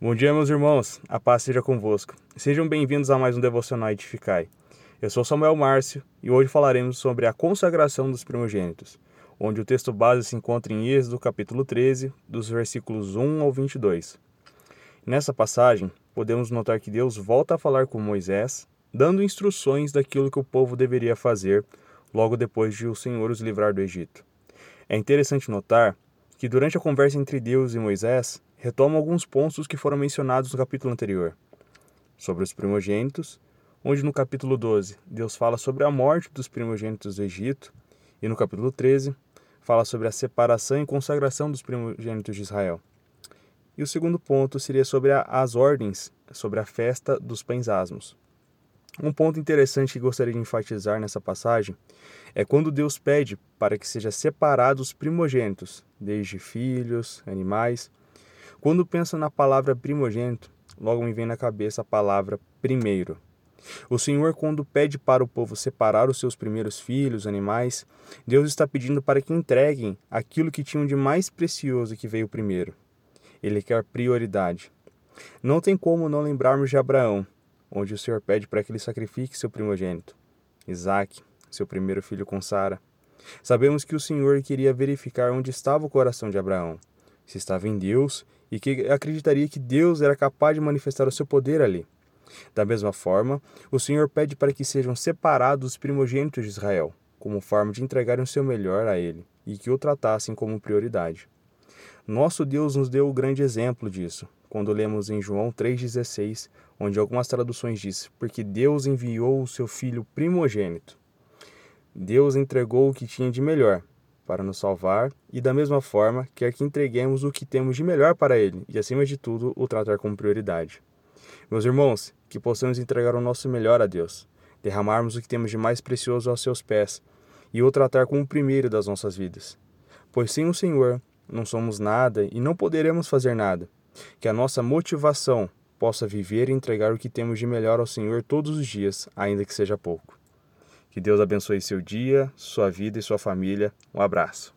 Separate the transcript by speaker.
Speaker 1: Bom dia, meus irmãos. A paz seja convosco. Sejam bem-vindos a mais um Devocional Edificai. Eu sou Samuel Márcio e hoje falaremos sobre a consagração dos primogênitos, onde o texto base se encontra em Êxodo capítulo 13, dos versículos 1 ao 22. Nessa passagem, podemos notar que Deus volta a falar com Moisés, dando instruções daquilo que o povo deveria fazer logo depois de o Senhor os livrar do Egito. É interessante notar que durante a conversa entre Deus e Moisés, retoma alguns pontos que foram mencionados no capítulo anterior, sobre os primogênitos, onde no capítulo 12 Deus fala sobre a morte dos primogênitos do Egito, e no capítulo 13 fala sobre a separação e consagração dos primogênitos de Israel. E o segundo ponto seria sobre a, as ordens, sobre a festa dos pães asmos. Um ponto interessante que gostaria de enfatizar nessa passagem é quando Deus pede para que seja separados os primogênitos, desde filhos, animais. Quando penso na palavra primogênito, logo me vem na cabeça a palavra primeiro. O Senhor, quando pede para o povo separar os seus primeiros filhos, animais, Deus está pedindo para que entreguem aquilo que tinham de mais precioso que veio primeiro. Ele quer prioridade. Não tem como não lembrarmos de Abraão, onde o Senhor pede para que ele sacrifique seu primogênito, Isaac, seu primeiro filho com Sara. Sabemos que o Senhor queria verificar onde estava o coração de Abraão, se estava em Deus e que acreditaria que Deus era capaz de manifestar o seu poder ali. Da mesma forma, o Senhor pede para que sejam separados os primogênitos de Israel, como forma de entregarem o seu melhor a ele e que o tratassem como prioridade. Nosso Deus nos deu o grande exemplo disso, quando lemos em João 3,16, onde algumas traduções diz: Porque Deus enviou o seu Filho primogênito. Deus entregou o que tinha de melhor para nos salvar e, da mesma forma, quer que entreguemos o que temos de melhor para Ele e, acima de tudo, o tratar como prioridade. Meus irmãos, que possamos entregar o nosso melhor a Deus, derramarmos o que temos de mais precioso aos seus pés e o tratar como o primeiro das nossas vidas. Pois sem o Senhor não somos nada e não poderemos fazer nada. Que a nossa motivação possa viver e entregar o que temos de melhor ao Senhor todos os dias, ainda que seja pouco. Que Deus abençoe seu dia, sua vida e sua família. Um abraço.